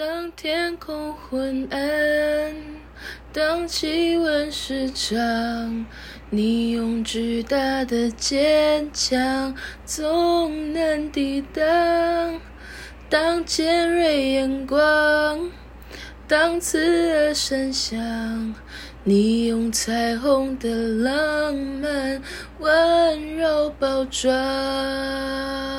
当天空昏暗，当气温失常，你用巨大的坚强总能抵挡。当尖锐眼光，当刺耳声响，你用彩虹的浪漫温柔包装。